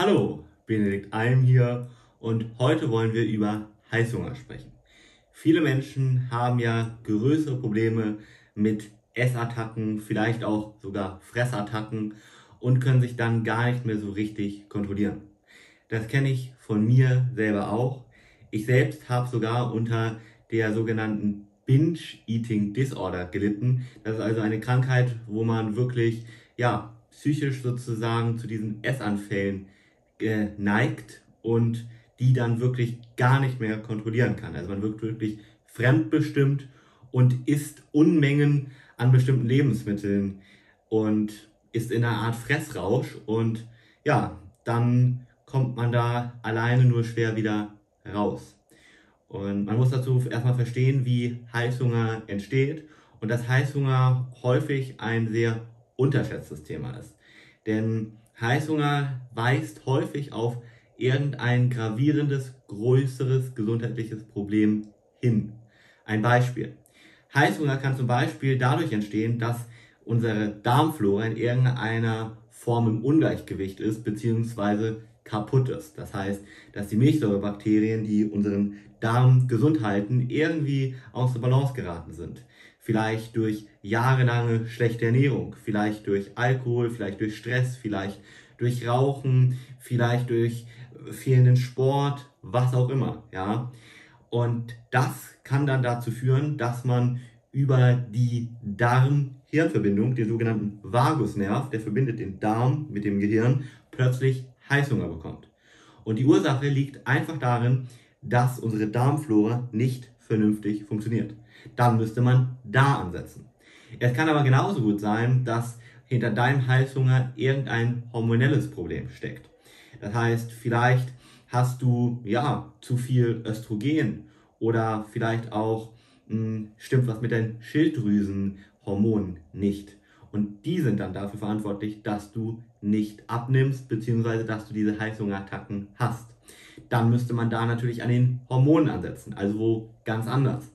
Hallo, Benedikt Alm hier und heute wollen wir über Heißhunger sprechen. Viele Menschen haben ja größere Probleme mit Essattacken, vielleicht auch sogar Fressattacken und können sich dann gar nicht mehr so richtig kontrollieren. Das kenne ich von mir selber auch. Ich selbst habe sogar unter der sogenannten Binge-Eating Disorder gelitten. Das ist also eine Krankheit, wo man wirklich ja, psychisch sozusagen zu diesen Essanfällen äh, neigt und die dann wirklich gar nicht mehr kontrollieren kann. Also man wird wirklich fremdbestimmt und isst Unmengen an bestimmten Lebensmitteln und ist in einer Art Fressrausch und ja, dann kommt man da alleine nur schwer wieder raus. Und man muss dazu erstmal verstehen, wie Heißhunger entsteht und dass Heißhunger häufig ein sehr unterschätztes Thema ist. Denn Heißhunger weist häufig auf irgendein gravierendes, größeres gesundheitliches Problem hin. Ein Beispiel. Heißhunger kann zum Beispiel dadurch entstehen, dass unsere Darmflora in irgendeiner Form im Ungleichgewicht ist, beziehungsweise kaputt ist. Das heißt, dass die Milchsäurebakterien, die unseren Darm gesund halten, irgendwie aus der Balance geraten sind. Vielleicht durch jahrelange schlechte Ernährung, vielleicht durch Alkohol, vielleicht durch Stress, vielleicht durch Rauchen, vielleicht durch fehlenden Sport, was auch immer, ja. Und das kann dann dazu führen, dass man über die Darm-Hirnverbindung, den sogenannten Vagusnerv, der verbindet den Darm mit dem Gehirn, plötzlich Heißhunger bekommt. Und die Ursache liegt einfach darin, dass unsere Darmflora nicht vernünftig funktioniert. Dann müsste man da ansetzen. Es kann aber genauso gut sein, dass hinter deinem Heißhunger irgendein hormonelles Problem steckt. Das heißt, vielleicht hast du ja zu viel Östrogen oder vielleicht auch mh, hm, stimmt was mit deinen Schilddrüsenhormonen nicht. Und die sind dann dafür verantwortlich, dass du nicht abnimmst, beziehungsweise dass du diese Heißhungerattacken hast. Dann müsste man da natürlich an den Hormonen ansetzen, also wo ganz anders.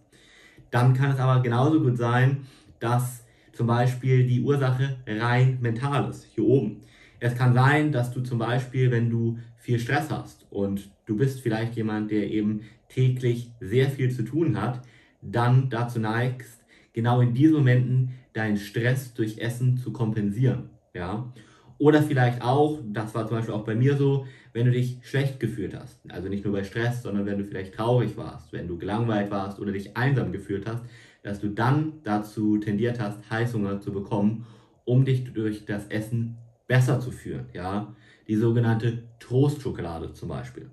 Dann kann es aber genauso gut sein, dass zum Beispiel die Ursache rein mental ist, hier oben. Es kann sein, dass du zum Beispiel, wenn du viel Stress hast und du bist vielleicht jemand, der eben täglich sehr viel zu tun hat, dann dazu neigst, genau in diesen Momenten deinen Stress durch Essen zu kompensieren. Ja? Oder vielleicht auch, das war zum Beispiel auch bei mir so, wenn du dich schlecht gefühlt hast. Also nicht nur bei Stress, sondern wenn du vielleicht traurig warst, wenn du gelangweilt warst oder dich einsam gefühlt hast, dass du dann dazu tendiert hast, Heißhunger zu bekommen, um dich durch das Essen besser zu führen. Ja? Die sogenannte Trostschokolade zum Beispiel.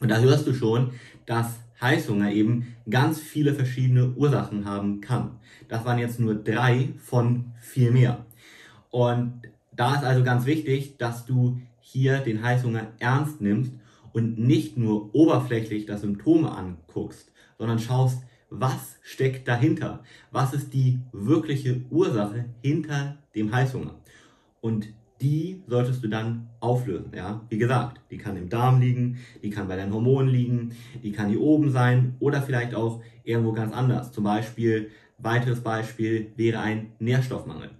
Und da hörst du schon, dass Heißhunger eben ganz viele verschiedene Ursachen haben kann. Das waren jetzt nur drei von viel mehr. Und da ist also ganz wichtig, dass du hier den Heißhunger ernst nimmst und nicht nur oberflächlich das Symptom anguckst, sondern schaust, was steckt dahinter? Was ist die wirkliche Ursache hinter dem Heißhunger? Und die solltest du dann auflösen. Ja? Wie gesagt, die kann im Darm liegen, die kann bei deinen Hormonen liegen, die kann hier oben sein oder vielleicht auch irgendwo ganz anders. Zum Beispiel, weiteres Beispiel wäre ein Nährstoffmangel.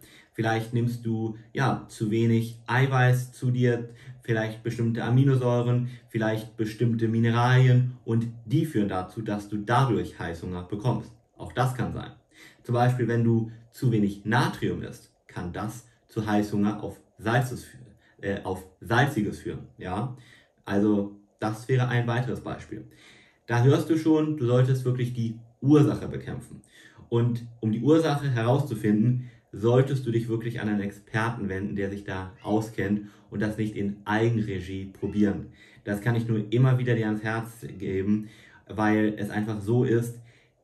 Vielleicht nimmst du ja zu wenig Eiweiß zu dir, vielleicht bestimmte Aminosäuren, vielleicht bestimmte Mineralien und die führen dazu, dass du dadurch Heißhunger bekommst. Auch das kann sein. Zum Beispiel, wenn du zu wenig Natrium isst, kann das zu Heißhunger auf Salzes, äh, auf Salziges führen. Ja? Also das wäre ein weiteres Beispiel. Da hörst du schon, du solltest wirklich die Ursache bekämpfen. Und um die Ursache herauszufinden, solltest du dich wirklich an einen Experten wenden, der sich da auskennt und das nicht in Eigenregie probieren. Das kann ich nur immer wieder dir ans Herz geben, weil es einfach so ist,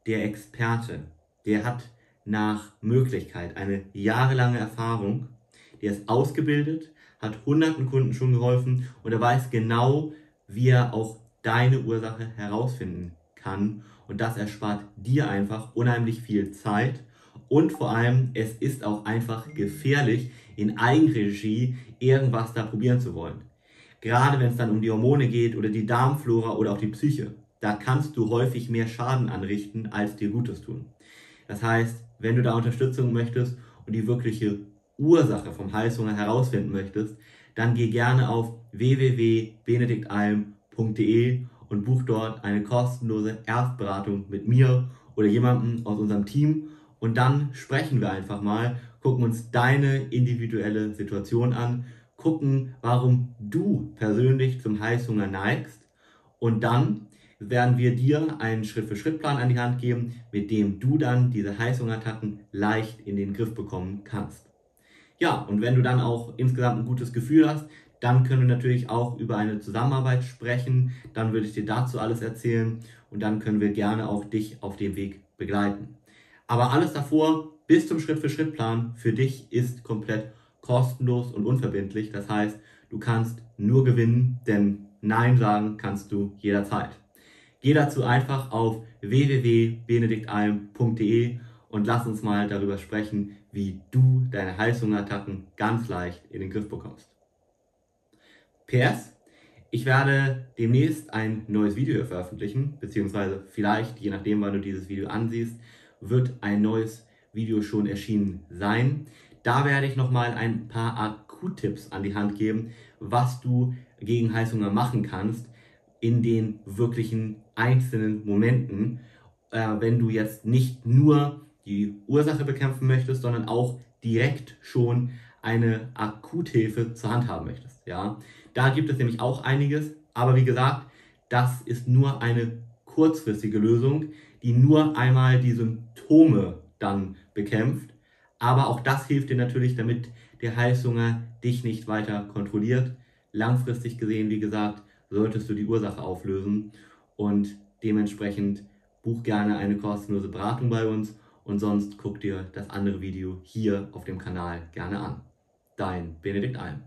der Experte, der hat nach Möglichkeit eine jahrelange Erfahrung der ist ausgebildet, hat hunderten Kunden schon geholfen und er weiß genau, wie er auch deine Ursache herausfinden kann. Und das erspart dir einfach unheimlich viel Zeit. Und vor allem, es ist auch einfach gefährlich, in Eigenregie irgendwas da probieren zu wollen. Gerade wenn es dann um die Hormone geht oder die Darmflora oder auch die Psyche. Da kannst du häufig mehr Schaden anrichten, als dir Gutes tun. Das heißt, wenn du da Unterstützung möchtest und die wirkliche Ursache vom Heißhunger herausfinden möchtest, dann geh gerne auf www.benediktalm.de und buch dort eine kostenlose Erstberatung mit mir oder jemandem aus unserem Team und dann sprechen wir einfach mal, gucken uns deine individuelle Situation an, gucken, warum du persönlich zum Heißhunger neigst und dann werden wir dir einen Schritt-für-Schritt-Plan an die Hand geben, mit dem du dann diese Heißhungerattacken leicht in den Griff bekommen kannst. Ja, und wenn du dann auch insgesamt ein gutes Gefühl hast, dann können wir natürlich auch über eine Zusammenarbeit sprechen. Dann würde ich dir dazu alles erzählen und dann können wir gerne auch dich auf dem Weg begleiten. Aber alles davor bis zum Schritt-für-Schritt-Plan für dich ist komplett kostenlos und unverbindlich. Das heißt, du kannst nur gewinnen, denn Nein sagen kannst du jederzeit. Geh dazu einfach auf www.benediktalm.de und lass uns mal darüber sprechen, wie du deine Heißhungerattacken ganz leicht in den Griff bekommst. PS, ich werde demnächst ein neues Video veröffentlichen, beziehungsweise vielleicht, je nachdem, wann du dieses Video ansiehst, wird ein neues Video schon erschienen sein. Da werde ich nochmal ein paar Akuttipps an die Hand geben, was du gegen Heißhunger machen kannst in den wirklichen einzelnen Momenten, äh, wenn du jetzt nicht nur die Ursache bekämpfen möchtest, sondern auch direkt schon eine Akuthilfe zur Hand haben möchtest. Ja, da gibt es nämlich auch einiges, aber wie gesagt, das ist nur eine kurzfristige Lösung, die nur einmal die Symptome dann bekämpft. Aber auch das hilft dir natürlich, damit der Heißhunger dich nicht weiter kontrolliert. Langfristig gesehen, wie gesagt, solltest du die Ursache auflösen und dementsprechend buch gerne eine kostenlose Beratung bei uns und sonst guck dir das andere Video hier auf dem Kanal gerne an. Dein Benedikt Alm.